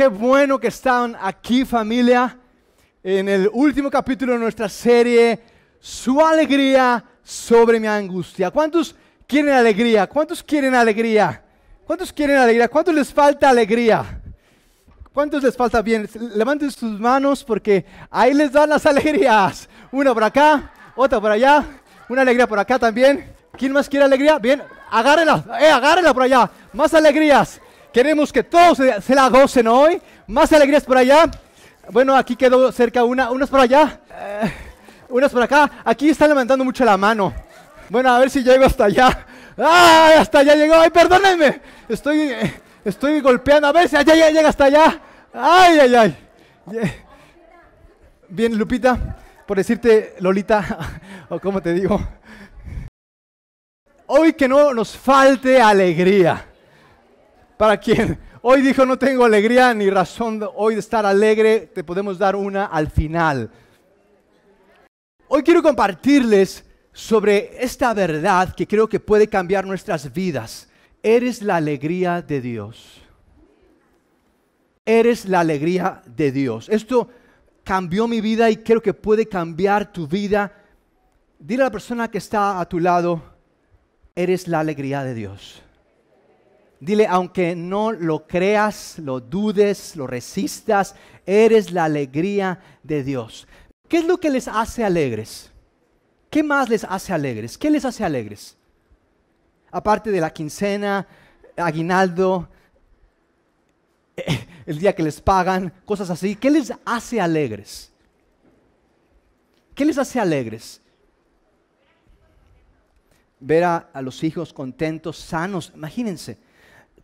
qué bueno que están aquí familia en el último capítulo de nuestra serie, Su alegría sobre mi angustia. ¿Cuántos quieren alegría? ¿Cuántos quieren alegría? ¿Cuántos quieren alegría? ¿Cuántos les falta alegría? ¿Cuántos les falta bien? Levanten sus manos porque ahí les dan las alegrías. Una por acá, otra por allá, una alegría por acá también. ¿Quién más quiere alegría? Bien, agárrenla, eh, agárrenla por allá. Más alegrías. Queremos que todos se, la gocen hoy. Más alegrías por allá. Bueno, aquí quedó cerca una, unas por allá, eh, unas por acá. Aquí están levantando mucho la mano. Bueno, a ver si llego hasta allá. ¡Ay, hasta allá llegó! ¡Ay, perdónenme! Estoy, estoy golpeando. A ver si allá llega hasta allá. ¡Ay, ay, ay! Bien, Lupita, por decirte Lolita, o como te digo. Hoy que no nos falte alegría. Para quien hoy dijo no tengo alegría ni razón hoy de estar alegre, te podemos dar una al final. Hoy quiero compartirles sobre esta verdad que creo que puede cambiar nuestras vidas. Eres la alegría de Dios. Eres la alegría de Dios. Esto cambió mi vida y creo que puede cambiar tu vida. Dile a la persona que está a tu lado, eres la alegría de Dios. Dile, aunque no lo creas, lo dudes, lo resistas, eres la alegría de Dios. ¿Qué es lo que les hace alegres? ¿Qué más les hace alegres? ¿Qué les hace alegres? Aparte de la quincena, aguinaldo, el día que les pagan, cosas así. ¿Qué les hace alegres? ¿Qué les hace alegres? Ver a, a los hijos contentos, sanos. Imagínense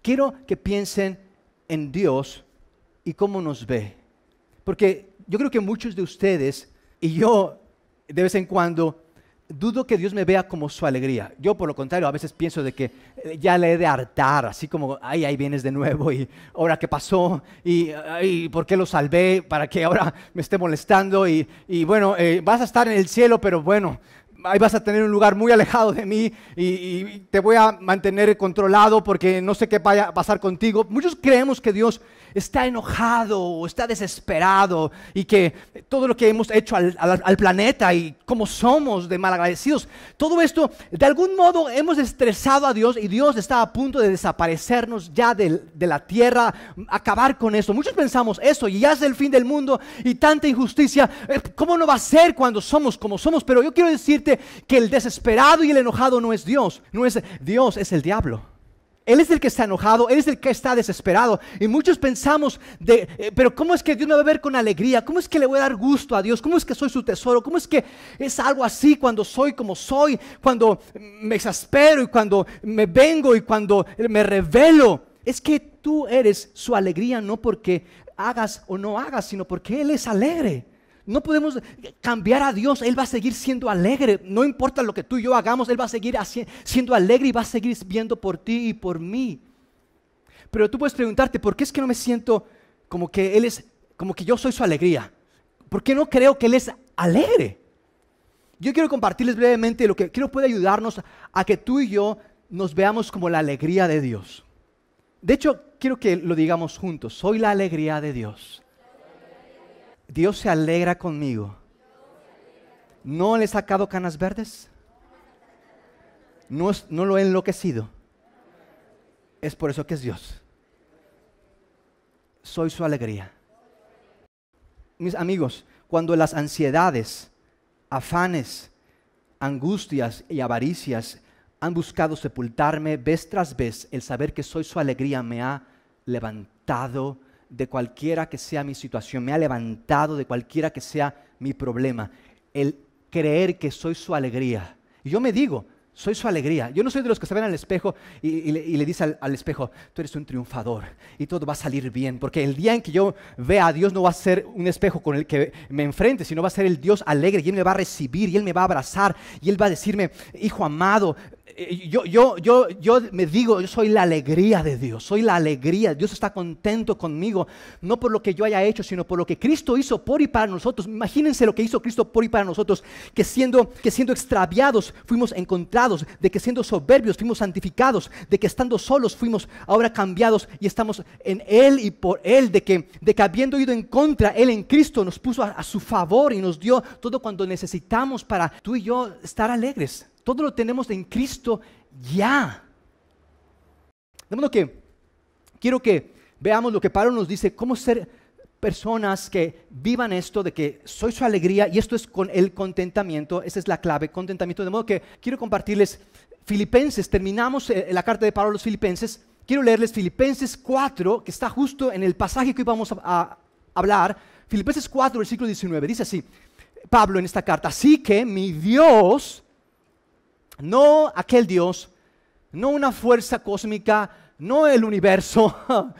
quiero que piensen en Dios y cómo nos ve. Porque yo creo que muchos de ustedes, y yo de vez en cuando, dudo que Dios me vea como su alegría. Yo por lo contrario, a veces pienso de que eh, ya le he de hartar, así como, ay, ahí vienes de nuevo, y ahora qué pasó, y, por qué lo salvé, para que ahora me esté molestando, y, bueno, eh, vas a estar en el cielo, pero bueno, ahí vas a tener un lugar muy alejado de mí y, te voy a mantener controlado porque no sé qué vaya a pasar contigo. Muchos creemos que Dios está enojado o está desesperado y que todo lo que hemos hecho al, planeta y cómo somos de malagradecidos, todo esto de algún modo hemos estresado a Dios y Dios está a punto de desaparecernos ya de, de la tierra, acabar con esto. Muchos pensamos eso y ya es el fin del mundo y tanta injusticia. Eh, ¿Cómo no va a ser cuando somos como somos? Pero yo quiero decirte que el desesperado y el enojado no es Dios, no es Dios, es el diablo. Él es el que está enojado, Él es el que está desesperado. Y muchos pensamos de, eh, pero ¿cómo es que Dios me va a ver con alegría? ¿Cómo es que le voy a dar gusto a Dios? ¿Cómo es que soy su tesoro? ¿Cómo es que es algo así cuando soy como soy? Cuando me exaspero y cuando me vengo y cuando me revelo. Es que tú eres su alegría no porque hagas o no hagas, sino porque Él es alegre. No podemos cambiar a Dios. Él va a seguir siendo alegre. No importa lo que tú y yo hagamos, Él va a seguir siendo alegre y va a seguir viendo por ti y por mí. Pero tú puedes preguntarte, ¿por qué es que no me siento como que Él es, como que yo soy su alegría? ¿Por qué no creo que Él es alegre? Yo quiero compartirles brevemente lo que quiero puede ayudarnos a que tú y yo nos veamos como la alegría de Dios. De hecho, quiero que lo digamos juntos. Soy la alegría de Dios. Dios se alegra conmigo. ¿No le he sacado canas verdes? No, lo he enloquecido. Es por eso que es Dios. Soy su alegría. Mis amigos, cuando las ansiedades, afanes, angustias y avaricias han buscado sepultarme vez tras vez, el saber que soy su alegría me ha levantado de cualquiera que sea mi situación, me ha levantado de cualquiera que sea mi problema. El creer que soy su alegría. Y yo me digo, soy su alegría. Yo no soy de los que se ven al espejo y, le, dice al, espejo, tú eres un triunfador y todo va a salir bien. Porque el día en que yo vea a Dios no va a ser un espejo con el que me enfrente, sino va a ser el Dios alegre y Él me va a recibir y Él me va a abrazar y Él va a decirme, hijo amado, yo, yo, yo, yo me digo, yo soy la alegría de Dios, soy la alegría. Dios está contento conmigo, no por lo que yo haya hecho, sino por lo que Cristo hizo por y para nosotros. Imagínense lo que hizo Cristo por y para nosotros, que siendo, que siendo extraviados fuimos encontrados, de que siendo soberbios fuimos santificados, de que estando solos fuimos ahora cambiados y estamos en Él y por Él, de que, de que habiendo ido en contra, Él en Cristo nos puso a su favor y nos dio todo cuando necesitamos para tú y yo estar alegres. Todo lo tenemos en Cristo ya. De modo que quiero que veamos lo que Pablo nos dice, cómo ser personas que vivan esto de que soy su alegría y esto es con el contentamiento, esa es la clave, contentamiento. De modo que quiero compartirles Filipenses, terminamos eh, la carta de Pablo a los Filipenses, quiero leerles Filipenses 4, que está justo en el pasaje que hoy vamos a, a hablar, Filipenses 4, versículo 19, dice así, Pablo en esta carta, así que mi Dios no aquel Dios, no una fuerza cósmica, no el universo,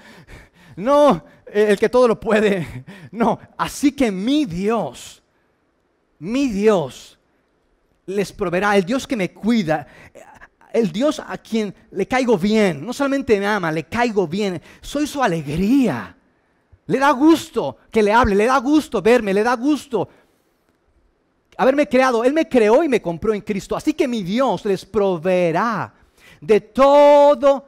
no el que todo lo puede, no, así que mi Dios, mi Dios les proveerá, el Dios que me cuida, el Dios a quien le caigo bien, no solamente me ama, le caigo bien, soy su alegría. Le da gusto que le hable, le da gusto verme, le da gusto haberme creado. Él me creó y me compró en Cristo. Así que mi Dios les proveerá de todo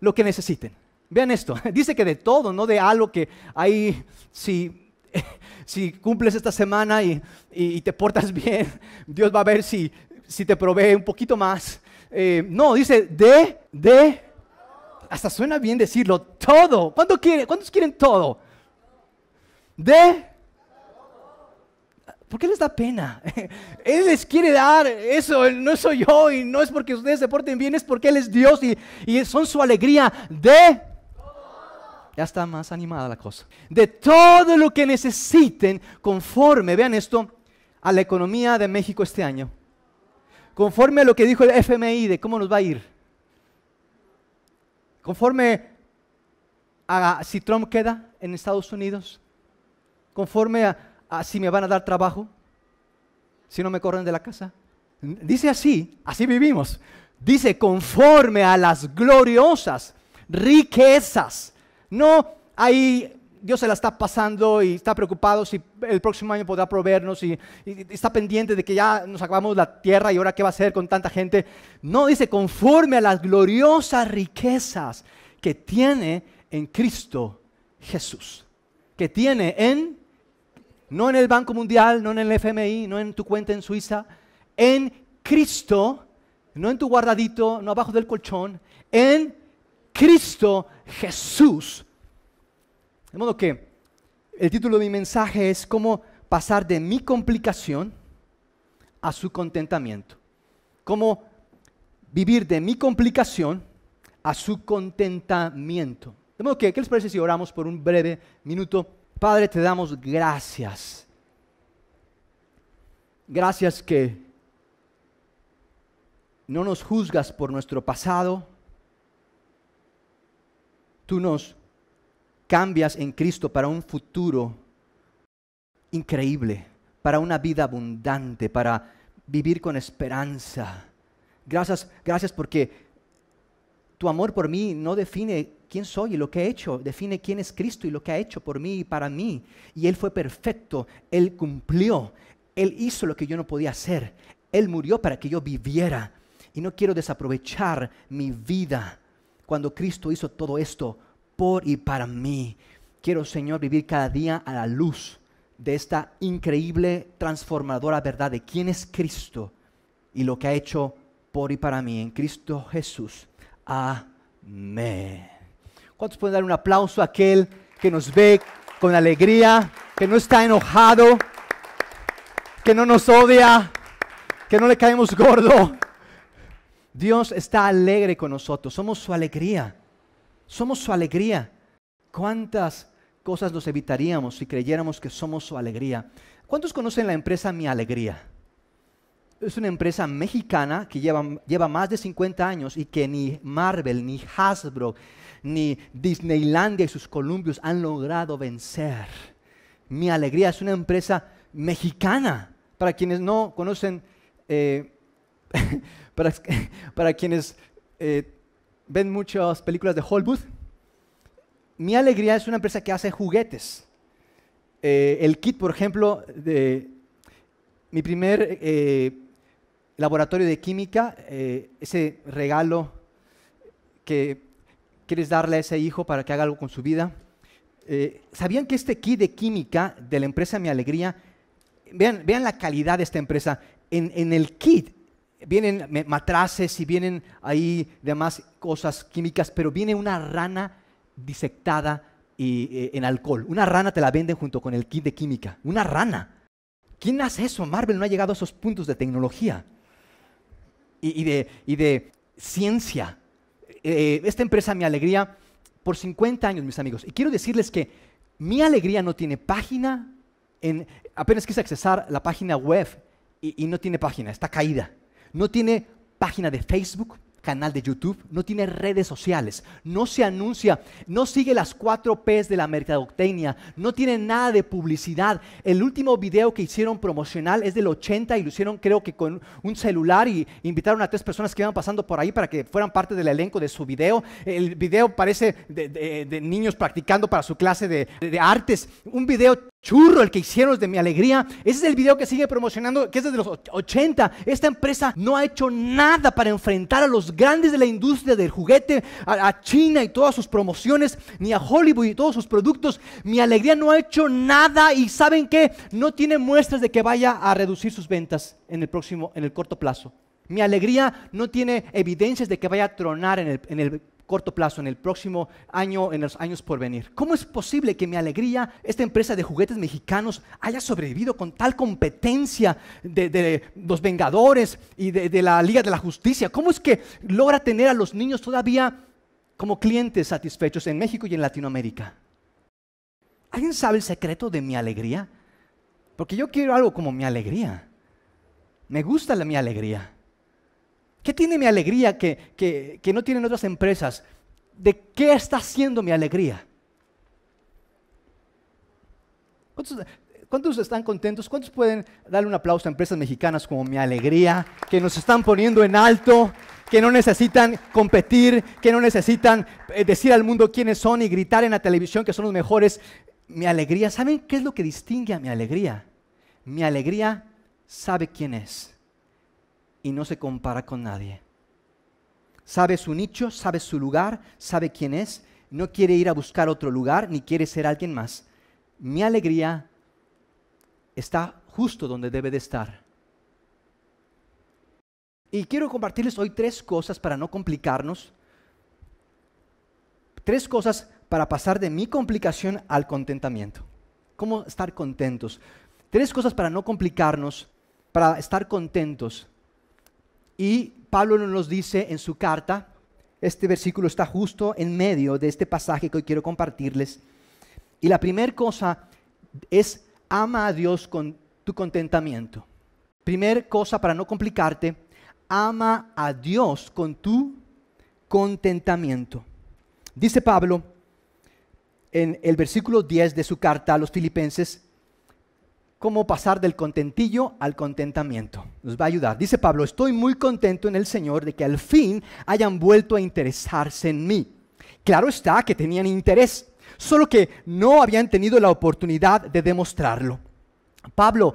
lo que necesiten. Vean esto, dice que de todo, no de algo que hay, si, si cumples esta semana y, te portas bien, Dios va a ver si, si te provee un poquito más. Eh, no, dice de, de, hasta suena bien decirlo, todo. ¿Cuánto quiere, ¿Cuántos quieren todo? De ¿Por qué les da pena? Él les quiere dar eso, no soy yo y no es porque ustedes se porten bien, es porque Él es Dios y, y son su alegría de... Ya está más animada la cosa. De todo lo que necesiten conforme, vean esto, a la economía de México este año. Conforme a lo que dijo el FMI de cómo nos va a ir. Conforme a si Trump queda en Estados Unidos. Conforme a, así me van a dar trabajo si no me corren de la casa. Dice así, así vivimos. Dice conforme a las gloriosas riquezas. No ahí Dios se la está pasando y está preocupado si el próximo año podrá proveernos y, y, está pendiente de que ya nos acabamos la tierra y ahora qué va a hacer con tanta gente. No, dice conforme a las gloriosas riquezas que tiene en Cristo Jesús. Que tiene en no en el Banco Mundial, no en el FMI, no en tu cuenta en Suiza, en Cristo, no en tu guardadito, no abajo del colchón, en Cristo Jesús. De modo que el título de mi mensaje es cómo pasar de mi complicación a su contentamiento. Cómo vivir de mi complicación a su contentamiento. De modo que, ¿qué les parece si oramos por un breve minuto? Padre, te damos gracias. Gracias que no nos juzgas por nuestro pasado. Tú nos cambias en Cristo para un futuro increíble, para una vida abundante, para vivir con esperanza. Gracias, gracias porque tu amor por mí no define quién soy y lo que he hecho, define quién es Cristo y lo que ha hecho por mí y para mí. Y Él fue perfecto, Él cumplió, Él hizo lo que yo no podía hacer, Él murió para que yo viviera. Y no quiero desaprovechar mi vida cuando Cristo hizo todo esto por y para mí. Quiero, Señor, vivir cada día a la luz de esta increíble, transformadora verdad de quién es Cristo y lo que ha hecho por y para mí en Cristo Jesús. Amén. ¿Cuántos pueden dar un aplauso a aquel que nos ve con alegría, que no está enojado, que no nos odia, que no le caemos gordo? Dios está alegre con nosotros, somos su alegría, somos su alegría. ¿Cuántas cosas nos evitaríamos si creyéramos que somos su alegría? ¿Cuántos conocen la empresa Mi Alegría? es una empresa mexicana que lleva, lleva, más de 50 años y que ni Marvel, ni Hasbro, ni Disneylandia y sus columbios han logrado vencer. Mi alegría es una empresa mexicana. Para quienes no conocen eh, para, quienes eh, ven muchas películas de Hollywood, Mi Alegría es una empresa que hace juguetes. Eh, el kit, por ejemplo, de mi primer laboratorio de química, ese regalo que quieres darle a ese hijo para que haga algo con su vida. ¿Sabían que este kit de química de la empresa Mi Alegría, vean, vean la calidad de esta empresa, en, en el kit vienen matraces y vienen ahí demás cosas químicas, pero viene una rana disectada y, eh, en alcohol. Una rana te la venden junto con el kit de química. Una rana. ¿Quién hace eso? Marvel no ha llegado a esos puntos de tecnología y, de, ciencia. Eh, esta empresa, Mi Alegría, por 50 años, mis amigos. Y quiero decirles que Mi Alegría no tiene página. En, apenas quise accesar la página web y no tiene página, está caída no tiene página de Facebook, canal de YouTube, no tiene redes sociales, no se anuncia, no sigue las cuatro P's de la mercadotecnia, no tiene nada de publicidad. El último video que hicieron promocional es del 80 y lo hicieron creo que con un celular y invitaron a tres personas que iban pasando por ahí para que fueran parte del elenco de su video. El video parece de, niños practicando para su clase de, artes, un video churro el que hicieron de mi alegría. Ese es el video que sigue promocionando, que es desde los 80. Esta empresa no ha hecho nada para enfrentar a los grandes de la industria del juguete, a, China y todas sus promociones, ni a Hollywood y todos sus productos. Mi alegría no ha hecho nada y saben que no tiene muestras de que vaya a reducir sus ventas en el próximo, en el corto plazo. Mi alegría no tiene evidencias de que vaya a tronar en el, en el corto plazo, en el próximo año, en los años por venir. ¿Cómo es posible que mi alegría, esta empresa de juguetes mexicanos, haya sobrevivido con tal competencia de, los Vengadores y de, la Liga de la Justicia? ¿Cómo es que logra tener a los niños todavía como clientes satisfechos en México y en Latinoamérica? ¿Alguien sabe el secreto de mi alegría? Porque yo quiero algo como mi alegría. Me gusta la, mi alegría. ¿Qué tiene mi alegría que, no tienen otras empresas? ¿De qué está haciendo mi alegría? ¿Cuántos, están contentos? ¿Cuántos pueden darle un aplauso a empresas mexicanas como Mi Alegría, que nos están poniendo en alto, que no necesitan competir, que no necesitan eh, decir al mundo quiénes son y gritar en la televisión que son los mejores? Mi Alegría, ¿saben qué es lo que distingue a Mi Alegría? Mi Alegría sabe quién es y no se compara con nadie. Sabe su nicho, sabe su lugar, sabe quién es, no quiere ir a buscar otro lugar ni quiere ser alguien más. Mi alegría está justo donde debe de estar. Y quiero compartirles hoy tres cosas para no complicarnos. Tres cosas para pasar de mi complicación al contentamiento. ¿Cómo estar contentos? Tres cosas para no complicarnos, para estar contentos. Y Pablo nos dice en su carta, este versículo está justo en medio de este pasaje que hoy quiero compartirles. Y la primera cosa es ama a Dios con tu contentamiento. Primer cosa para no complicarte, ama a Dios con tu contentamiento. Dice Pablo en el versículo 10 de su carta a los filipenses, cómo pasar del contentillo al contentamiento. Nos va a ayudar. Dice Pablo, estoy muy contento en el Señor de que al fin hayan vuelto a interesarse en mí. Claro está que tenían interés, solo que no habían tenido la oportunidad de demostrarlo. Pablo,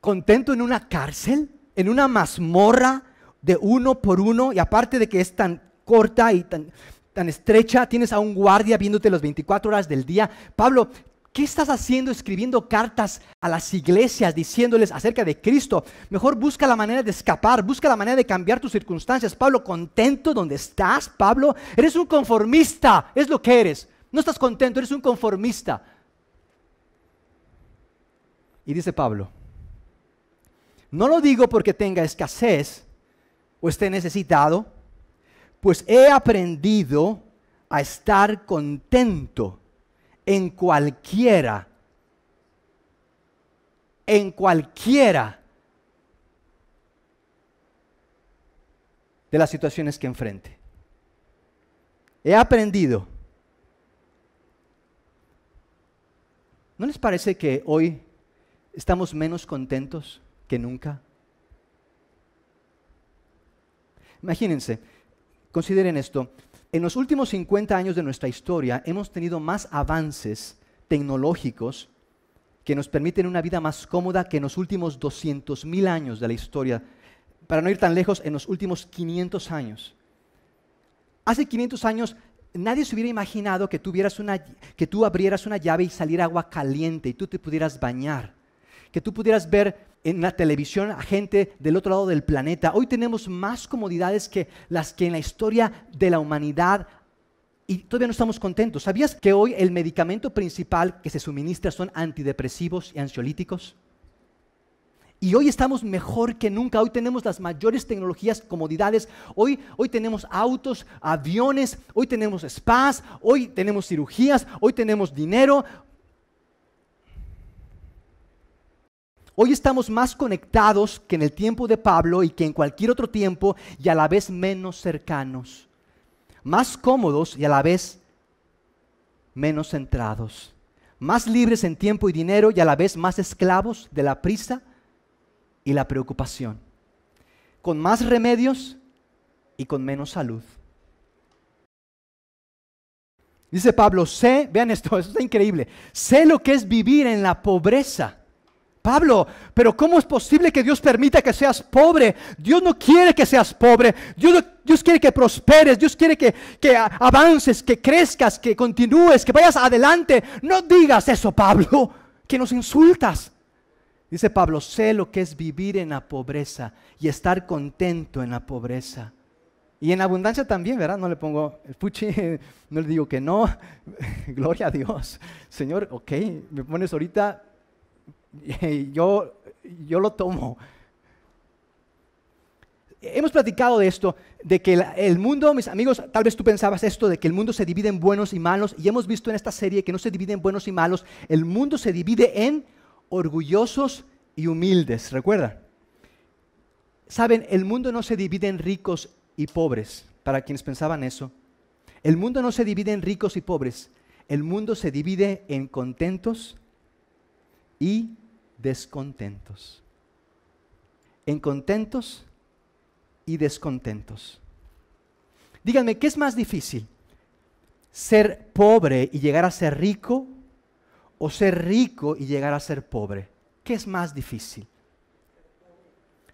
contento en una cárcel, en una mazmorra de uno por uno, y aparte de que es tan corta y tan, tan estrecha, tienes a un guardia viéndote las 24 horas del día. Pablo, ¿Qué estás haciendo escribiendo cartas a las iglesias diciéndoles acerca de Cristo? Mejor busca la manera de escapar, busca la manera de cambiar tus circunstancias. Pablo, contento donde estás, Pablo, eres un conformista, es lo que eres. No estás contento, eres un conformista. Y dice Pablo, no lo digo porque tenga escasez o esté necesitado, pues he aprendido a estar contento en cualquiera, en cualquiera de las situaciones que enfrente. He aprendido. ¿No les parece que hoy estamos menos contentos que nunca? Imagínense, consideren esto. En los últimos 50 años de nuestra historia hemos tenido más avances tecnológicos que nos permiten una vida más cómoda que en los últimos 200 mil años de la historia. Para no ir tan lejos, en los últimos 500 años. Hace 500 años nadie se hubiera imaginado que, una, que tú abrieras una llave y saliera agua caliente y tú te pudieras bañar. Que tú pudieras ver en la televisión a gente del otro lado del planeta. Hoy tenemos más comodidades que las que en la historia de la humanidad y todavía no estamos contentos. ¿Sabías que hoy el medicamento principal que se suministra son antidepresivos y ansiolíticos? Y hoy estamos mejor que nunca. Hoy tenemos las mayores tecnologías, comodidades. Hoy, hoy tenemos autos, aviones, hoy tenemos spas, hoy tenemos cirugías, hoy tenemos dinero, Hoy estamos más conectados que en el tiempo de Pablo y que en cualquier otro tiempo y a la vez menos cercanos. Más cómodos y a la vez menos centrados. Más libres en tiempo y dinero y a la vez más esclavos de la prisa y la preocupación. Con más remedios y con menos salud. Dice Pablo, sé, vean esto, esto está increíble, sé lo que es vivir en la pobreza Pablo, pero ¿cómo es posible que Dios permita que seas pobre? Dios no quiere que seas pobre. Dios, Dios quiere que prosperes. Dios quiere que, que avances, que crezcas, que continúes, que vayas adelante. No digas eso, Pablo, que nos insultas. Dice Pablo, sé lo que es vivir en la pobreza y estar contento en la pobreza. Y en abundancia también, ¿verdad? No le pongo el puchi, no le digo que no. Gloria a Dios. Señor, ok, me pones ahorita yo, yo lo tomo. Hemos platicado de esto, de que el mundo, mis amigos, tal vez tú pensabas esto, de que el mundo se divide en buenos y malos, y hemos visto en esta serie que no se divide en buenos y malos, el mundo se divide en orgullosos y humildes, ¿recuerdan? Saben, el mundo no se divide en ricos y pobres, para quienes pensaban eso. El mundo no se divide en ricos y pobres, el mundo se divide en contentos y descontentos. En contentos y descontentos. Díganme, ¿qué es más difícil? ¿Ser pobre y llegar a ser rico o ser rico y llegar a ser pobre? ¿Qué es más difícil?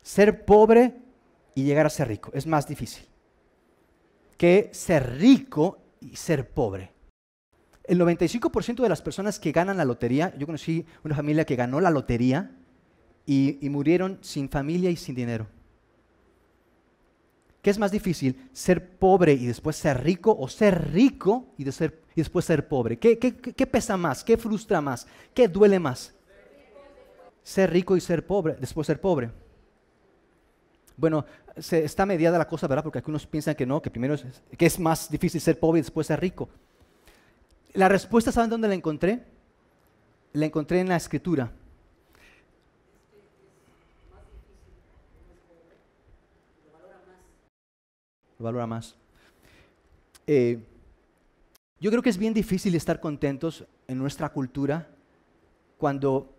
Ser pobre y llegar a ser rico es más difícil que ser rico y ser pobre. El 95% de las personas que ganan la lotería, yo conocí una familia que ganó la lotería y, murieron sin familia y sin dinero. ¿Qué es más difícil? ¿Ser pobre y después ser rico o ser rico y, después ser pobre? ¿Qué, pesa más? ¿Qué frustra más? ¿Qué duele más? Ser rico y ser pobre, después ser pobre. Bueno, está mediada la cosa, ¿verdad? Porque algunos piensan que no, que primero es, que es más difícil ser pobre y después ser rico. La respuesta, ¿saben dónde la encontré? La encontré en la escritura. Lo valora más. Eh, yo creo que es bien difícil estar contentos en nuestra cultura cuando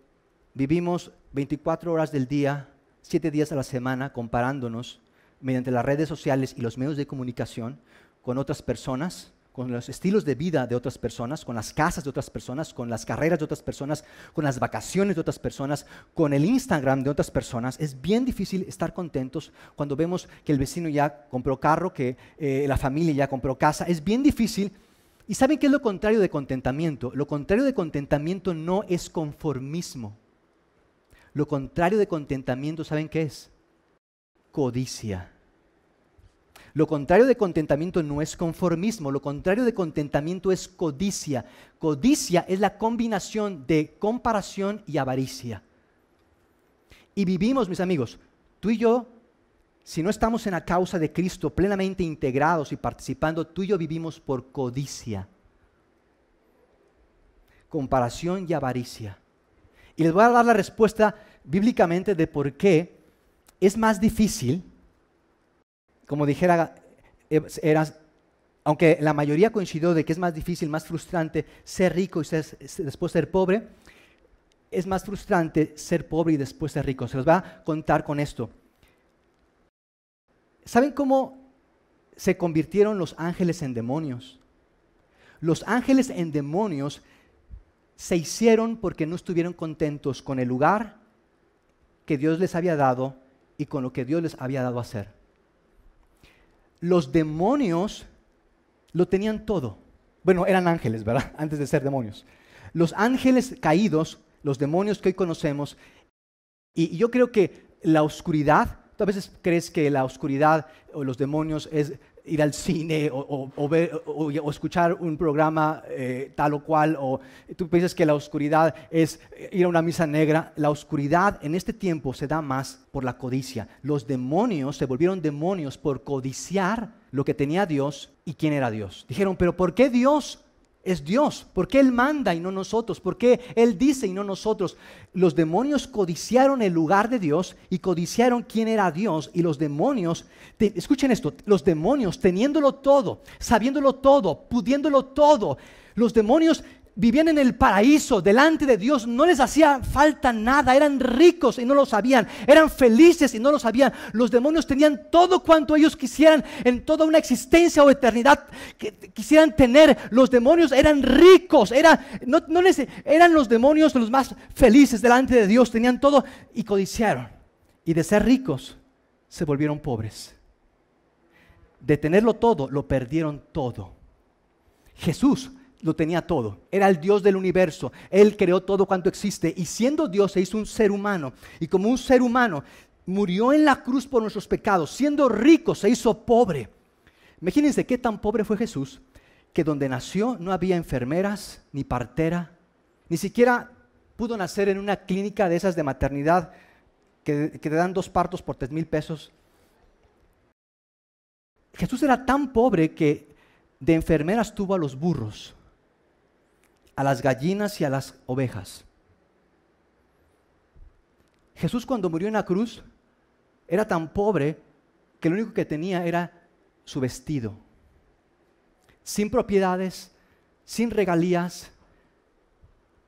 vivimos 24 horas del día, 7 días a la semana, comparándonos mediante las redes sociales y los medios de comunicación con otras personas con los estilos de vida de otras personas, con las casas de otras personas, con las carreras de otras personas, con las vacaciones de otras personas, con el Instagram de otras personas. Es bien difícil estar contentos cuando vemos que el vecino ya compró carro, que eh, la familia ya compró casa. Es bien difícil. ¿Y saben qué es lo contrario de contentamiento? Lo contrario de contentamiento no es conformismo. Lo contrario de contentamiento, ¿saben qué es? Codicia. Lo contrario de contentamiento no es conformismo, lo contrario de contentamiento es codicia. Codicia es la combinación de comparación y avaricia. Y vivimos, mis amigos, tú y yo, si no estamos en la causa de Cristo plenamente integrados y participando, tú y yo vivimos por codicia, comparación y avaricia. Y les voy a dar la respuesta bíblicamente de por qué es más difícil como dijera, aunque la mayoría coincidió de que es más difícil, más frustrante ser rico y después ser pobre, es más frustrante ser pobre y después ser rico. Se los va a contar con esto. ¿Saben cómo se convirtieron los ángeles en demonios? Los ángeles en demonios se hicieron porque no estuvieron contentos con el lugar que Dios les había dado y con lo que Dios les había dado a hacer. Los demonios lo tenían todo. Bueno, eran ángeles, ¿verdad? Antes de ser demonios. Los ángeles caídos, los demonios que hoy conocemos, y yo creo que la oscuridad, tú a veces crees que la oscuridad o los demonios es ir al cine o, ver, o, escuchar un programa eh, tal o cual, o tú piensas que la oscuridad es ir a una misa negra. La oscuridad en este tiempo se da más por la codicia. Los demonios se volvieron demonios por codiciar lo que tenía Dios y quién era Dios. Dijeron, pero ¿por qué Dios es Dios. ¿Por qué Él manda y no nosotros? ¿Por qué Él dice y no nosotros? Los demonios codiciaron el lugar de Dios y codiciaron quién era Dios. Y los demonios, escuchen esto, los demonios teniéndolo todo, sabiéndolo todo, pudiéndolo todo, los demonios vivían en el paraíso, delante de Dios, no les hacía falta nada, eran ricos y no lo sabían, eran felices y no lo sabían. Los demonios tenían todo cuanto ellos quisieran en toda una existencia o eternidad que quisieran tener. Los demonios eran ricos, no, eran los demonios los más felices delante de Dios, tenían todo y codiciaron. Y de ser ricos, se volvieron pobres. De tenerlo todo, lo perdieron todo. Jesús lo tenía todo. Era el Dios del universo. Él creó todo cuanto existe. Y siendo Dios se hizo un ser humano. Y como un ser humano murió en la cruz por nuestros pecados. Siendo rico se hizo pobre. Imagínense qué tan pobre fue Jesús que donde nació no había enfermeras ni partera. Ni siquiera pudo nacer en una clínica de esas de maternidad que, que te dan dos partos por tres mil pesos. Jesús era tan pobre que de enfermeras tuvo a los burros a las gallinas y a las ovejas. Jesús cuando murió en la cruz era tan pobre que lo único que tenía era su vestido, sin propiedades, sin regalías,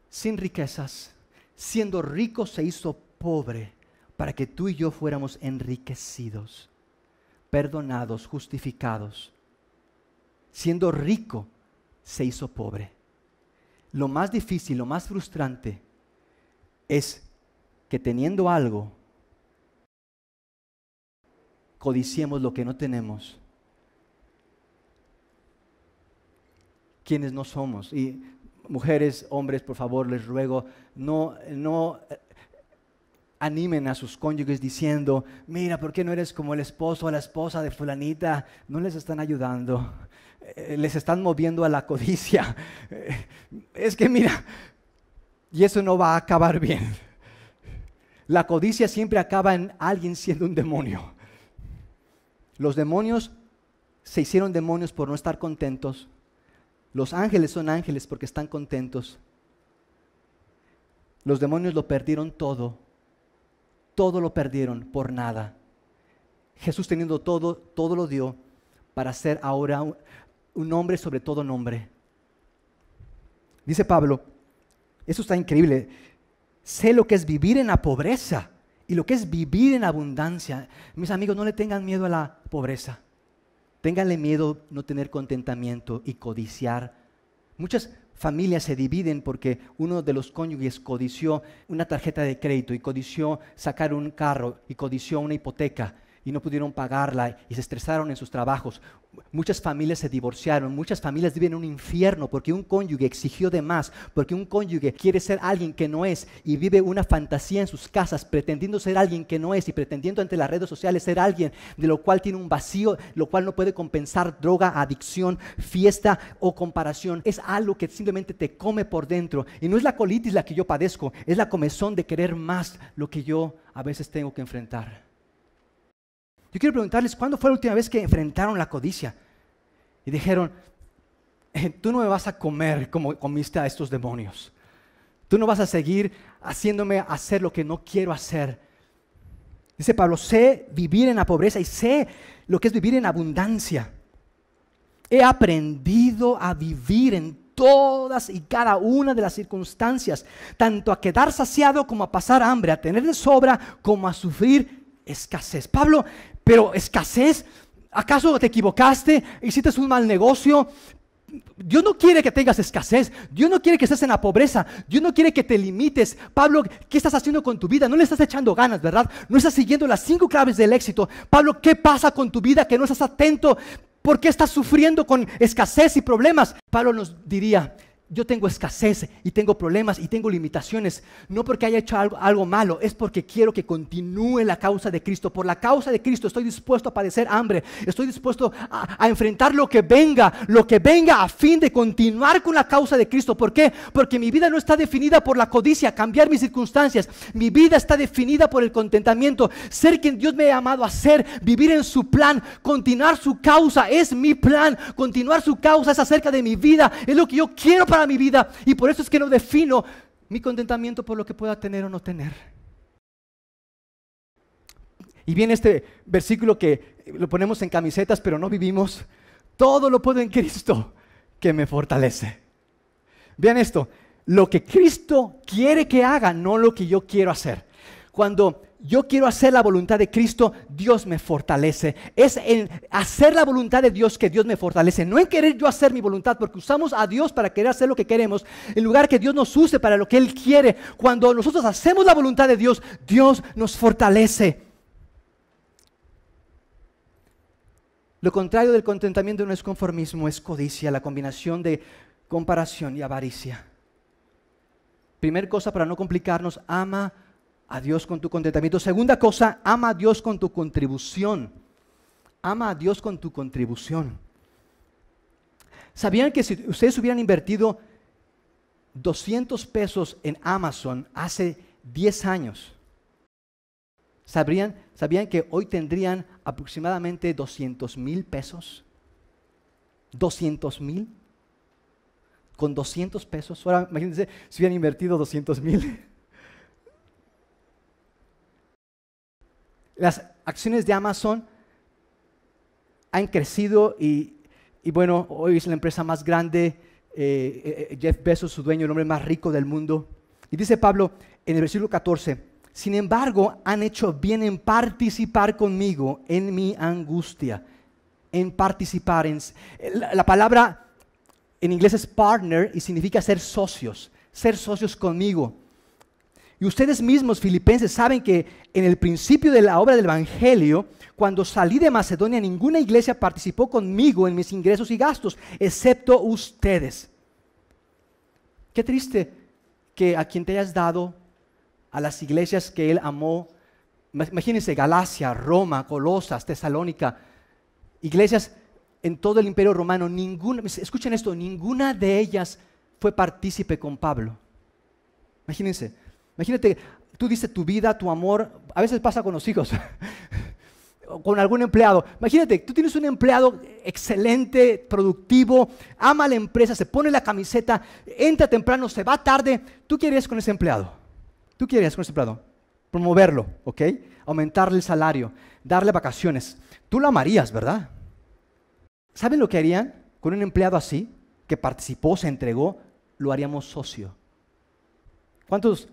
sin riquezas. Siendo rico se hizo pobre para que tú y yo fuéramos enriquecidos, perdonados, justificados. Siendo rico se hizo pobre lo más difícil, lo más frustrante es que teniendo algo, codiciemos lo que no tenemos. Quienes no somos. Y mujeres, hombres, por favor, les ruego, no, no eh, animen a sus cónyuges diciendo, mira, ¿por qué no eres como el esposo o la esposa de fulanita? No les están ayudando. Eh, les están moviendo a la codicia. Es que mira, y eso no va a acabar bien. La codicia siempre acaba en alguien siendo un demonio. Los demonios se hicieron demonios por no estar contentos. Los ángeles son ángeles porque están contentos. Los demonios lo perdieron todo. Todo lo perdieron por nada. Jesús teniendo todo, todo lo dio para ser ahora un nombre sobre todo nombre. Dice Pablo, eso está increíble, sé lo que es vivir en la pobreza y lo que es vivir en abundancia. Mis amigos, no le tengan miedo a la pobreza. Ténganle miedo no tener contentamiento y codiciar. Muchas familias se dividen porque uno de los cónyuges codició una tarjeta de crédito y codició sacar un carro y codició una hipoteca y no pudieron pagarla y se estresaron en sus trabajos. Muchas familias se divorciaron, muchas familias viven en un infierno porque un cónyuge exigió de más, porque un cónyuge quiere ser alguien que no es y vive una fantasía en sus casas pretendiendo ser alguien que no es y pretendiendo ante las redes sociales ser alguien de lo cual tiene un vacío, lo cual no puede compensar droga, adicción, fiesta o comparación. Es algo que simplemente te come por dentro y no es la colitis la que yo padezco, es la comezón de querer más lo que yo a veces tengo que enfrentar. Yo quiero preguntarles, ¿cuándo fue la última vez que enfrentaron la codicia? Y dijeron, eh, tú no me vas a comer como comiste a estos demonios. Tú no vas a seguir haciéndome hacer lo que no quiero hacer. Dice Pablo, sé vivir en la pobreza y sé lo que es vivir en abundancia. He aprendido a vivir en todas y cada una de las circunstancias, tanto a quedar saciado como a pasar hambre, a tener de sobra como a sufrir escasez. Pablo pero escasez, ¿acaso te equivocaste? ¿Hiciste un mal negocio? Dios no quiere que tengas escasez. Dios no quiere que estés en la pobreza. Dios no quiere que te limites. Pablo, ¿qué estás haciendo con tu vida? No le estás echando ganas, ¿verdad? No estás siguiendo las cinco claves del éxito. Pablo, ¿qué pasa con tu vida que no estás atento? ¿Por qué estás sufriendo con escasez y problemas? Pablo nos diría, yo tengo escasez y tengo problemas y tengo limitaciones, no porque haya hecho algo, malo, es porque quiero que continúe la causa de Cristo. Por la causa de Cristo estoy dispuesto a padecer hambre, estoy dispuesto a, a, enfrentar lo que venga, lo que venga a fin de continuar con la causa de Cristo. ¿Por qué? Porque mi vida no está definida por la codicia, cambiar mis circunstancias. Mi vida está definida por el contentamiento, ser quien Dios me ha llamado a ser, vivir en su plan, continuar su causa, es mi plan, continuar su causa es acerca de mi vida, es lo que yo quiero para mi vida y por eso es que no defino mi contentamiento por lo que pueda tener o no tener. Y viene este versículo que lo ponemos en camisetas, pero no vivimos. Todo lo puedo en Cristo que me fortalece. Vean esto, lo que Cristo quiere que haga, no lo que yo quiero hacer. Cuando yo quiero hacer la voluntad de Cristo, Dios me fortalece. Es en hacer la voluntad de Dios que Dios me fortalece. No en querer yo hacer mi voluntad, porque usamos a Dios para querer hacer lo que queremos, en lugar que Dios nos use para lo que Él quiere. Cuando nosotros hacemos la voluntad de Dios, Dios nos fortalece. Lo contrario del contentamiento no es conformismo, es codicia, la combinación de comparación y avaricia. Primer cosa para no complicarnos, ama a Dios con tu contentamiento. Segunda cosa, ama a Dios con tu contribución. Ama a Dios con tu contribución. ¿Sabían que si ustedes hubieran invertido 200 pesos en Amazon hace 10 años, ¿sabrían, ¿sabían que hoy tendrían aproximadamente 200 mil pesos? 200 mil. Con 200 pesos. Ahora imagínense si hubieran invertido 200 mil. Las acciones de Amazon han crecido y, bueno, hoy es la empresa más grande, eh, eh, Jeff Bezos, su dueño, el hombre más rico del mundo. Y dice Pablo en el versículo 14, sin embargo, han hecho bien en participar conmigo en mi angustia, en participar. En, la palabra en inglés es partner y significa ser socios, ser socios conmigo. Y ustedes mismos, filipenses, saben que en el principio de la obra del Evangelio, cuando salí de Macedonia, ninguna iglesia participó conmigo en mis ingresos y gastos, excepto ustedes. Qué triste que a quien te hayas dado, a las iglesias que él amó, imagínense Galacia, Roma, Colosas, Tesalónica, iglesias en todo el imperio romano, ninguna, escuchen esto, ninguna de ellas fue partícipe con Pablo. Imagínense, Imagínate, tú dices tu vida, tu amor, a veces pasa con los hijos, con algún empleado. Imagínate, tú tienes un empleado excelente, productivo, ama la empresa, se pone la camiseta, entra temprano, se va tarde. ¿Tú quieres con ese empleado? ¿Tú quieres con ese empleado? Promoverlo, ¿ok? Aumentarle el salario, darle vacaciones. Tú lo amarías, ¿verdad? ¿Saben lo que harían con un empleado así, que participó, se entregó? Lo haríamos socio. ¿Cuántos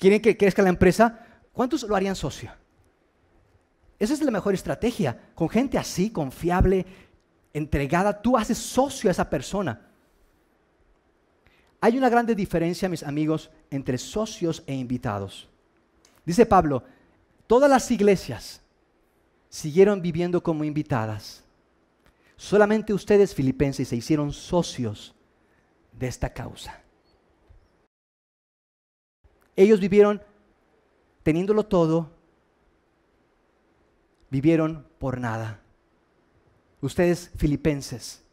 quieren que crezca la empresa, ¿cuántos lo harían socio? Esa es la mejor estrategia. Con gente así, confiable, entregada, tú haces socio a esa persona. Hay una grande diferencia, mis amigos, entre socios e invitados. Dice Pablo, todas las iglesias siguieron viviendo como invitadas. Solamente ustedes, filipenses, se hicieron socios de esta causa. Ellos vivieron teniéndolo todo, vivieron por nada. Ustedes filipenses,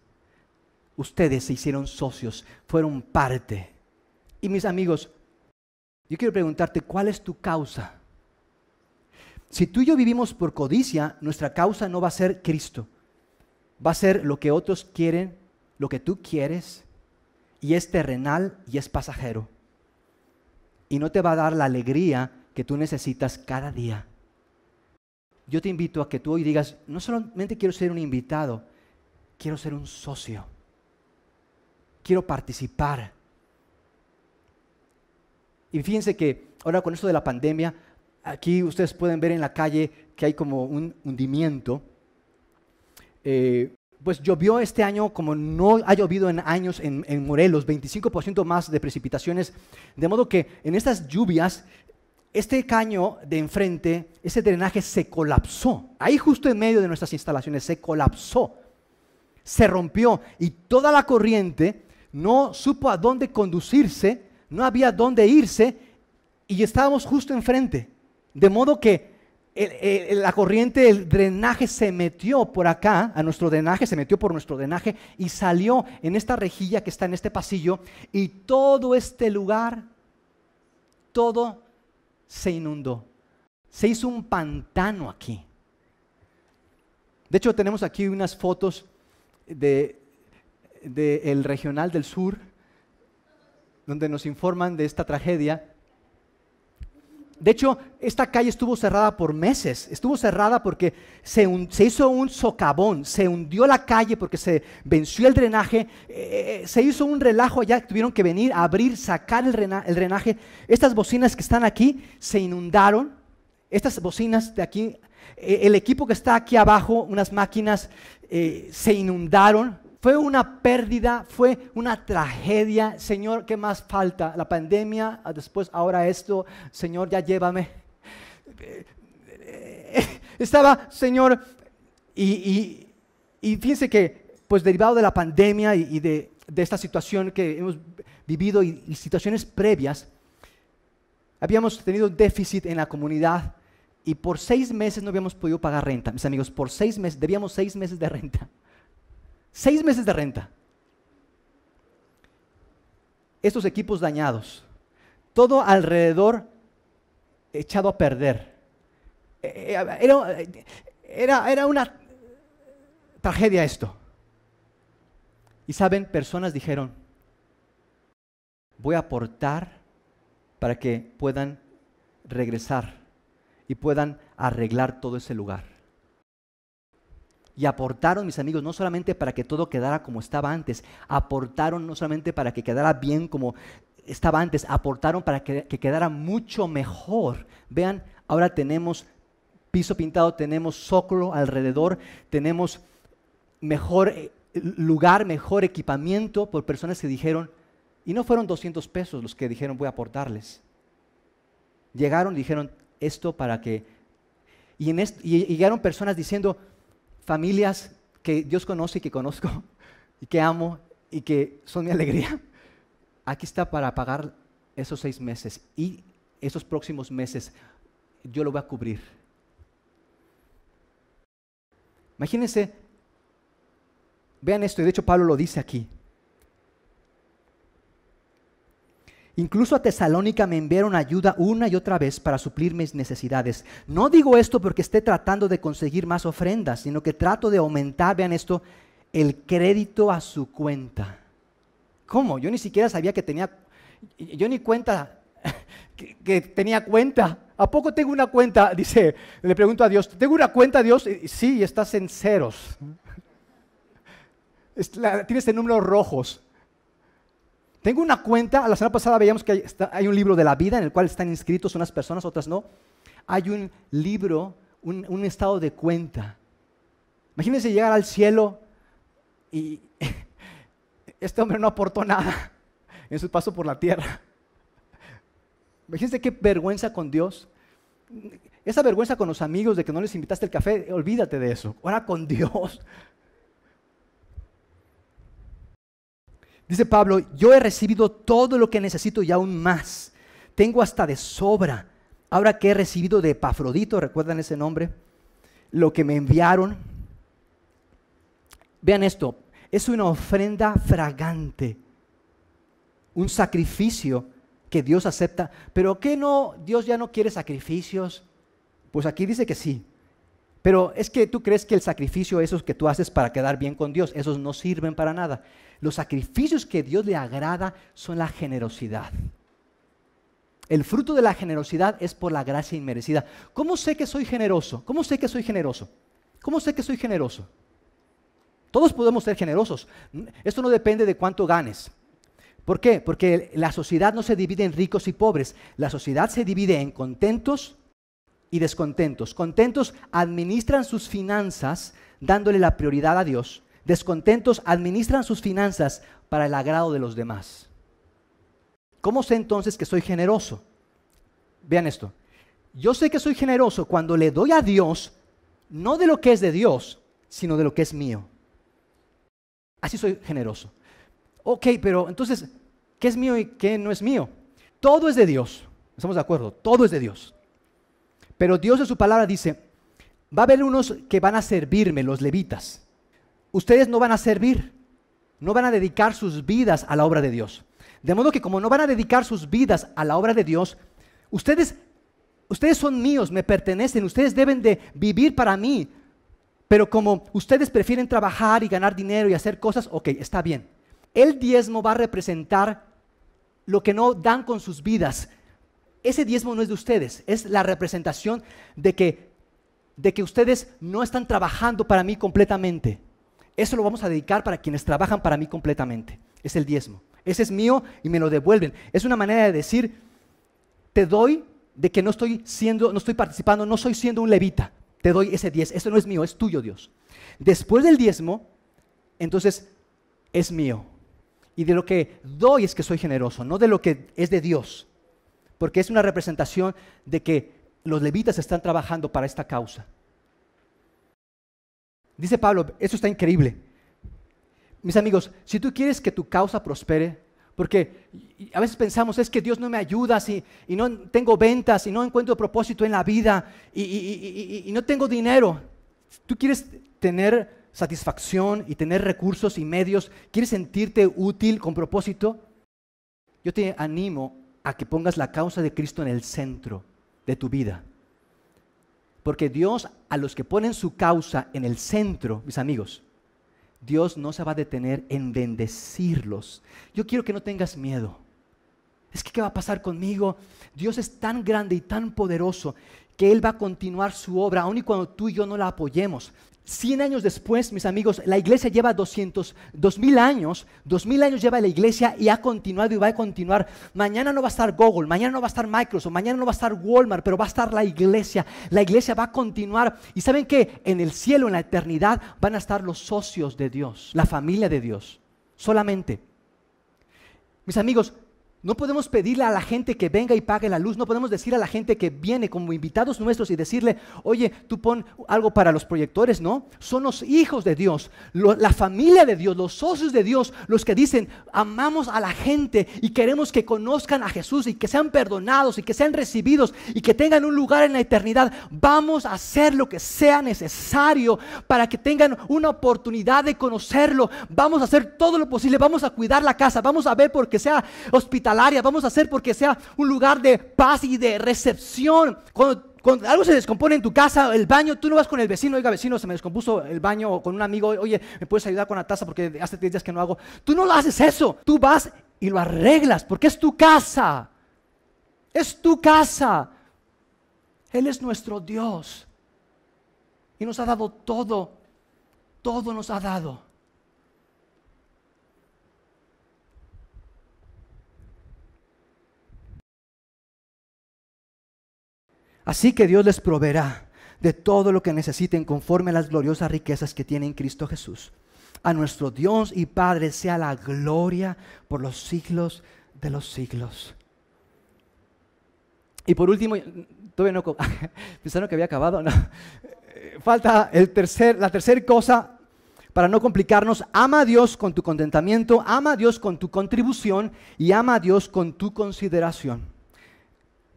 ustedes se hicieron socios, fueron parte. Y mis amigos, yo quiero preguntarte, ¿cuál es tu causa? Si tú y yo vivimos por codicia, nuestra causa no va a ser Cristo. Va a ser lo que otros quieren, lo que tú quieres, y es terrenal y es pasajero y no te va a dar la alegría que tú necesitas cada día. Yo te invito a que tú hoy digas, no solamente quiero ser un invitado, quiero ser un socio. Quiero participar. Y fíjense que ahora con esto de la pandemia, aquí ustedes pueden ver en la calle que hay como un hundimiento. Eh, pues llovió este año como no ha llovido en años en, Morelos, 25% más de precipitaciones, de modo que en estas lluvias este caño de enfrente, ese drenaje se colapsó. Ahí justo en medio de nuestras instalaciones se colapsó, se rompió y toda la corriente no supo a dónde conducirse, no había dónde irse y estábamos justo enfrente. De modo que la corriente, el drenaje se metió por acá, a nuestro drenaje, se metió por nuestro drenaje y salió en esta rejilla que está en este pasillo y todo este lugar, todo se inundó. Se hizo un pantano aquí. De hecho, tenemos aquí unas fotos de, el regional del sur, donde nos informan de esta tragedia. De hecho, esta calle estuvo cerrada por meses. Estuvo cerrada porque se, hizo un socavón, se hundió la calle porque se venció el drenaje, eh, eh, se hizo un relajo allá, tuvieron que venir a abrir, sacar el, drenaje. Estas bocinas que están aquí se inundaron. Estas bocinas de aquí, eh, el equipo que está aquí abajo, unas máquinas, se inundaron. Fue una pérdida, fue una tragedia. Señor, ¿qué más falta? La pandemia, ah, después ahora esto. Señor, ya llévame. Estaba, Señor, y, fíjense que, pues derivado de la pandemia y, de, esta situación que hemos vivido y, y situaciones previas, habíamos tenido déficit en la comunidad y por seis meses no habíamos podido pagar renta. Mis amigos, por seis meses, debíamos seis meses de renta. Seis meses de renta. Estos equipos dañados. Todo alrededor echado a perder. Eh, eh, era, era, una tragedia esto. Y saben, personas dijeron, voy a aportar para que puedan regresar y puedan arreglar todo ese lugar y aportaron, mis amigos, no solamente para que todo quedara como estaba antes, aportaron no solamente para que quedara bien como estaba antes, aportaron para que, quedara mucho mejor. Vean, ahora tenemos piso pintado, tenemos zócalo alrededor, tenemos mejor eh, lugar, mejor equipamiento por personas que dijeron, y no fueron 200 pesos los que dijeron voy a aportarles. Llegaron y dijeron esto para que... Y, en y llegaron personas diciendo, familias que Dios conoce y que conozco y que amo y que son mi alegría, aquí está para pagar esos seis meses y esos próximos meses yo lo voy a cubrir. Imagínense, vean esto, y de hecho Pablo lo dice aquí. Incluso a Tesalónica me enviaron ayuda una y otra vez para suplir mis necesidades. No digo esto porque esté tratando de conseguir más ofrendas, sino que trato de aumentar, vean esto, el crédito a su cuenta. ¿Cómo? Yo ni siquiera sabía que tenía, yo ni cuenta, que, tenía cuenta. ¿A poco tengo una cuenta? Dice, le pregunto a Dios, ¿tengo una cuenta, Dios? Sí, estás en ceros. Tienes en números rojos. Tengo una cuenta, la semana pasada veíamos que hay, un libro de la vida en el cual están inscritos unas personas, otras no. Hay un libro, un, estado de cuenta. Imagínense llegar al cielo y este hombre no aportó nada en su paso por la tierra. Imagínense qué vergüenza con Dios. Esa vergüenza con los amigos de que no les invitaste el café, olvídate de eso. Ahora con Dios. Dice Pablo, yo he recibido todo lo que necesito y aún más. Tengo hasta de sobra. Ahora que he recibido de Epafrodito, ¿recuerdan ese nombre? Lo que me enviaron. Vean esto, es una ofrenda fragante, un sacrificio que Dios acepta. Pero ¿qué no? Dios ya no quiere sacrificios. Pues aquí dice que sí. Pero es que tú crees que el sacrificio, esos que tú haces para quedar bien con Dios, esos no sirven para nada. Los sacrificios que Dios le agrada son la generosidad. El fruto de la generosidad es por la gracia inmerecida. ¿Cómo sé que soy generoso? ¿Cómo sé que soy generoso? ¿Cómo sé que soy generoso? Todos podemos ser generosos. Esto no depende de cuánto ganes. ¿Por qué? Porque la sociedad no se divide en ricos y pobres. La sociedad se divide en contentos y descontentos. Contentos administran sus finanzas dándole la prioridad a Dios. Descontentos administran sus finanzas para el agrado de los demás. ¿Cómo sé entonces que soy generoso? Vean esto. Yo sé que soy generoso cuando le doy a Dios no de lo que es de Dios, sino de lo que es mío. Así soy generoso. Ok, pero entonces, ¿qué es mío y qué no es mío? Todo es de Dios. Estamos de acuerdo, todo es de Dios. Pero Dios en su palabra dice, va a haber unos que van a servirme, los levitas. Ustedes no van a servir, no van a dedicar sus vidas a la obra de Dios. De modo que como no van a dedicar sus vidas a la obra de Dios, ustedes, ustedes son míos, me pertenecen, ustedes deben de vivir para mí. Pero como ustedes prefieren trabajar y ganar dinero y hacer cosas, ok, está bien. El diezmo va a representar lo que no dan con sus vidas. Ese diezmo no es de ustedes, es la representación de que, de que ustedes no están trabajando para mí completamente. Eso lo vamos a dedicar para quienes trabajan para mí completamente. Es el diezmo. Ese es mío y me lo devuelven. Es una manera de decir, te doy de que no estoy siendo, no estoy participando, no soy siendo un levita. Te doy ese diez. Eso no es mío, es tuyo, Dios. Después del diezmo, entonces es mío. Y de lo que doy es que soy generoso, no de lo que es de Dios. Porque es una representación de que los levitas están trabajando para esta causa. Dice Pablo, eso está increíble. Mis amigos, si tú quieres que tu causa prospere, porque a veces pensamos, es que Dios no me ayuda si, y no tengo ventas y no encuentro propósito en la vida y, y no tengo dinero. Tú quieres tener satisfacción y tener recursos y medios, quieres sentirte útil con propósito, yo te animo a que pongas la causa de Cristo en el centro de tu vida. Porque Dios a los que ponen su causa en el centro, mis amigos, Dios no se va a detener en bendecirlos. Yo quiero que no tengas miedo. Es que, ¿qué va a pasar conmigo? Dios es tan grande y tan poderoso que Él va a continuar su obra, aun y cuando tú y yo no la apoyemos. Cien años después, mis amigos, la iglesia lleva 200, 2000 años, 2000 años lleva la iglesia y ha continuado y va a continuar. Mañana no va a estar Google, mañana no va a estar Microsoft, mañana no va a estar Walmart, pero va a estar la iglesia. La iglesia va a continuar. Y saben que en el cielo, en la eternidad, van a estar los socios de Dios, la familia de Dios, solamente. Mis amigos, no podemos pedirle a la gente que venga y pague la luz, no podemos decir a la gente que viene como invitados nuestros y decirle, oye, tú pon algo para los proyectores, ¿no? Son los hijos de Dios, la familia de Dios, los socios de Dios, los que dicen, amamos a la gente y queremos que conozcan a Jesús y que sean perdonados y que sean recibidos y que tengan un lugar en la eternidad. Vamos a hacer lo que sea necesario para que tengan una oportunidad de conocerlo. Vamos a hacer todo lo posible, vamos a cuidar la casa, vamos a ver porque sea hospital área, vamos a hacer porque sea un lugar de paz y de recepción. Cuando, algo se descompone en tu casa, el baño, tú no vas con el vecino, oiga vecino, se me descompuso el baño o con un amigo, oye, ¿me puedes ayudar con la taza porque hace 10 días que no hago? Tú no haces eso, tú vas y lo arreglas porque es tu casa. Es tu casa. Él es nuestro Dios. Y nos ha dado todo. Todo nos ha dado. Así que Dios les proveerá de todo lo que necesiten conforme a las gloriosas riquezas que tiene en Cristo Jesús. A nuestro Dios y Padre sea la gloria por los siglos de los siglos. Y por último, todavía no, pensaron que había acabado, no. Falta el tercer, la tercera cosa para no complicarnos, ama a Dios con tu contentamiento, ama a Dios con tu contribución y ama a Dios con tu consideración.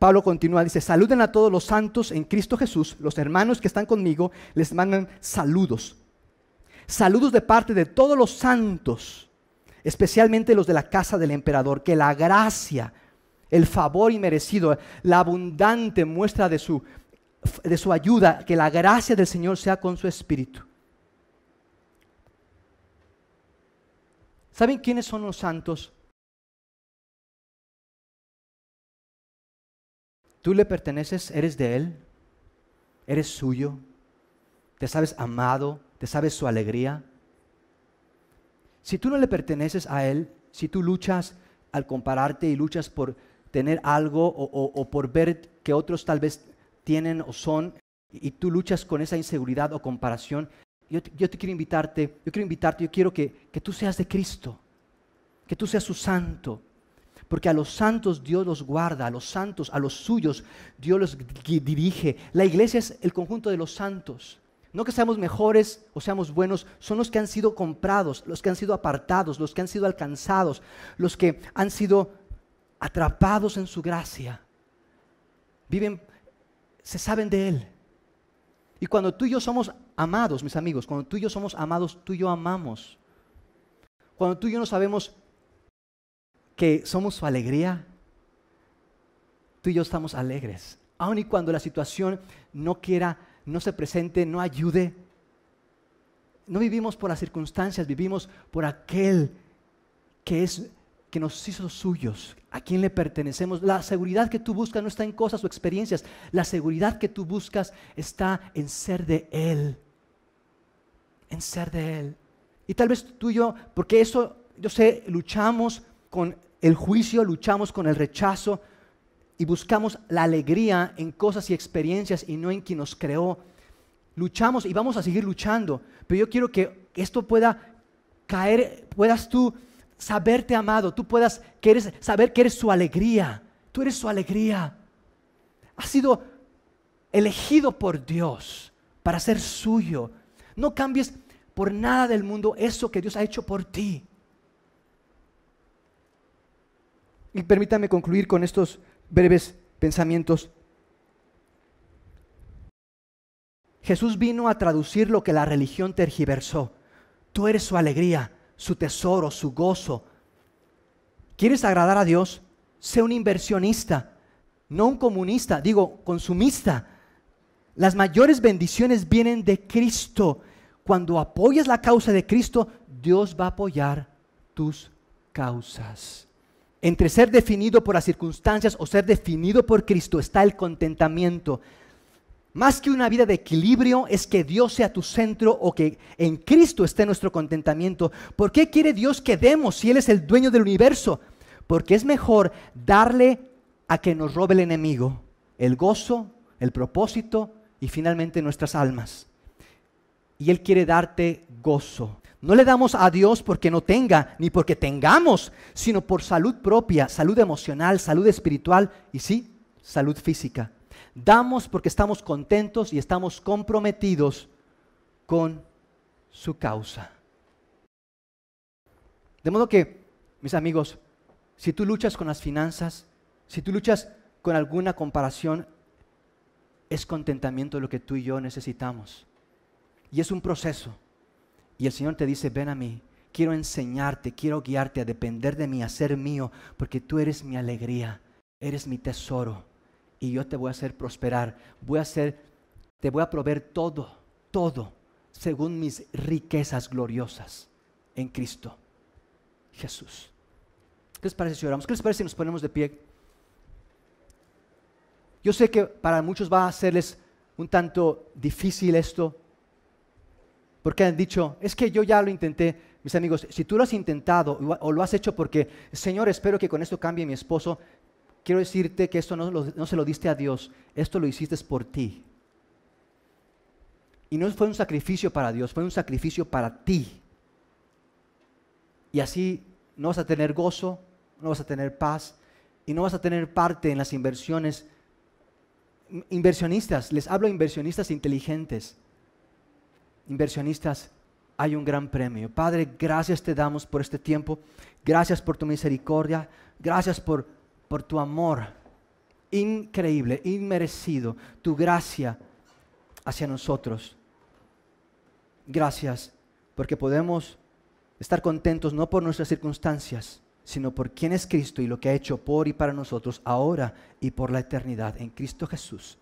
Pablo continúa, dice, saluden a todos los santos en Cristo Jesús, los hermanos que están conmigo les mandan saludos. Saludos de parte de todos los santos, especialmente los de la casa del emperador, que la gracia, el favor inmerecido, la abundante muestra de su, de su ayuda, que la gracia del Señor sea con su espíritu. ¿Saben quiénes son los santos? Tú le perteneces, eres de Él, eres suyo, te sabes amado, te sabes su alegría. Si tú no le perteneces a Él, si tú luchas al compararte y luchas por tener algo o, por ver que otros tal vez tienen o son, y tú luchas con esa inseguridad o comparación, yo, te quiero invitarte, yo quiero invitarte, yo quiero que, que tú seas de Cristo, que tú seas su santo, porque a los santos Dios los guarda, a los santos, a los suyos Dios los dirige. La igleia es el conjunto de los santos. No que seamos mejores o seamos buenos, son los que han sido comprados, los que han sido apartados, los que han sido alcanzados, los que han sido atrapados en su gracia. Viven, se saben de Él. Y cuando tú y yo somos amados, mis amigos, cuando tú y yo somos amados, tú y yo amamos. Cuando tú y yo no sabemos que somos su alegría, tú y yo estamos alegres. Aun y cuando la situación no quiera, no se presente, no ayude, no vivimos por las circunstancias, vivimos por aquel que es que nos hizo suyos, a quien le pertenecemos. La seguridad que tú buscas no está en cosas o experiencias, la seguridad que tú buscas está en ser de Él, en ser de Él. Y tal vez tú y yo, porque eso, yo sé, luchamos con el juicio, luchamos con el rechazo y buscamos la alegría en cosas y experiencias y no en quien nos creó. Luchamos y vamos a seguir luchando, pero yo quiero que esto pueda caer, puedas tú saberte amado, tú puedas saber que eres su alegría, tú eres su alegría. Has sido elegido por Dios para ser suyo. No cambies por nada del mundo eso que Dios ha hecho por ti. Y permítame concluir con estos breves pensamientos. Jesús vino a traducir lo que la religión tergiversó. Tú eres su alegría, su tesoro, su gozo. ¿Quieres agradar a Dios? Sé un inversionista, no un comunista, digo, consumista. Las mayores bendiciones vienen de Cristo. Cuando apoyas la causa de Cristo, Dios va a apoyar tus causas. Entre ser definido por las circunstancias o ser definido por Cristo está el contentamiento. Más que una vida de equilibrio es que Dios sea tu centro o que en Cristo esté nuestro contentamiento. ¿Por qué quiere Dios que demos si Él es el dueño del universo? Porque es mejor darle a que nos robe el enemigo el gozo, el propósito y finalmente nuestras almas. Y Él quiere darte gozo. No le damos a Dios porque no tenga, ni porque tengamos, sino por salud propia, salud emocional, salud espiritual y sí, salud física. Damos porque estamos contentos y estamos comprometidos con su causa. De modo que, mis amigos, si tú luchas con las finanzas, si tú luchas con alguna comparación, es contentamiento lo que tú y yo necesitamos. Y es un proceso. Y el Señor te dice, ven a mí, quiero enseñarte, quiero guiarte a depender de mí, a ser mío, porque tú eres mi alegría, eres mi tesoro. Y yo te voy a hacer prosperar, voy a hacer, te voy a proveer todo, todo, según mis riquezas gloriosas en Cristo Jesús. ¿Qué les parece si oramos? ¿Qué les parece si nos ponemos de pie? Yo sé que para muchos va a serles un tanto difícil esto, porque han dicho, es que yo ya lo intenté. Mis amigos, si tú lo has intentado o lo has hecho porque, Señor, espero que con esto cambie mi esposo, quiero decirte que esto no, se lo diste a Dios, esto lo hiciste por ti. Y no fue un sacrificio para Dios, fue un sacrificio para ti. Y así no vas a tener gozo, no vas a tener paz y no vas a tener parte en las inversiones. Inversionistas, les hablo inversionistas inteligentes inversionistas, hay un gran premio. Padre, gracias te damos por este tiempo. Gracias por tu misericordia. Gracias por, por tu amor increíble, inmerecido, tu gracia hacia nosotros. Gracias porque podemos estar contentos no por nuestras circunstancias, sino por quién es Cristo y lo que ha hecho por y para nosotros ahora y por la eternidad en Cristo Jesús.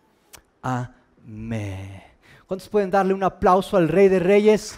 Amén. ¿Cuántos pueden darle un aplauso al Rey de Reyes?